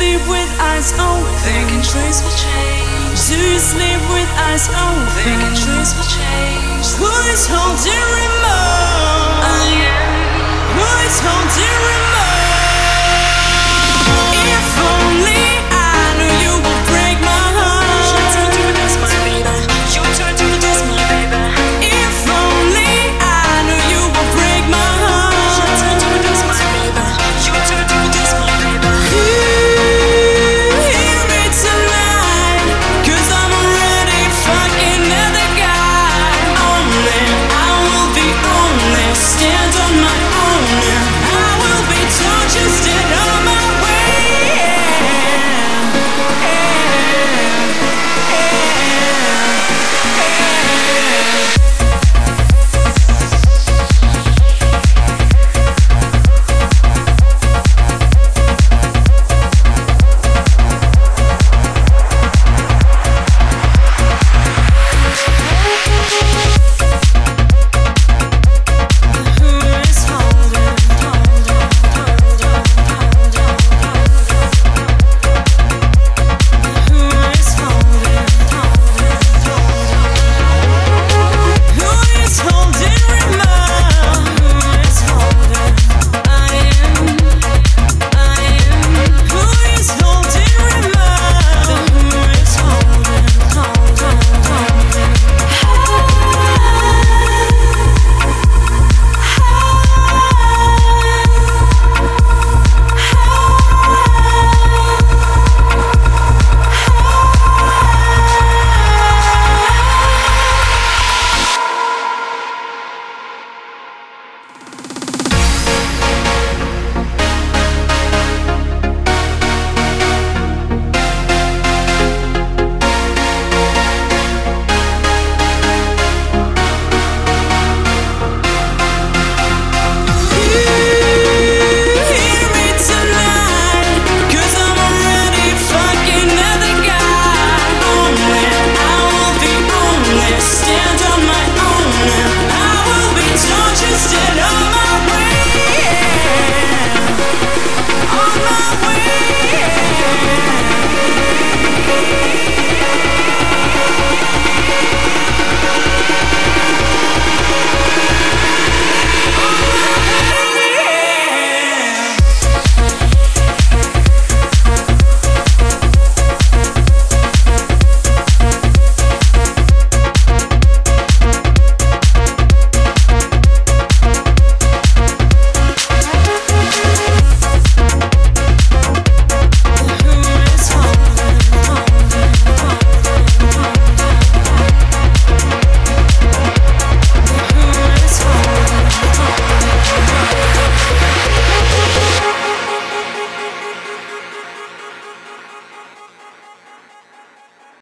sleep with eyes open? Thinking trace will change. Do you sleep with eyes open? Thinking trace will change. Who is holding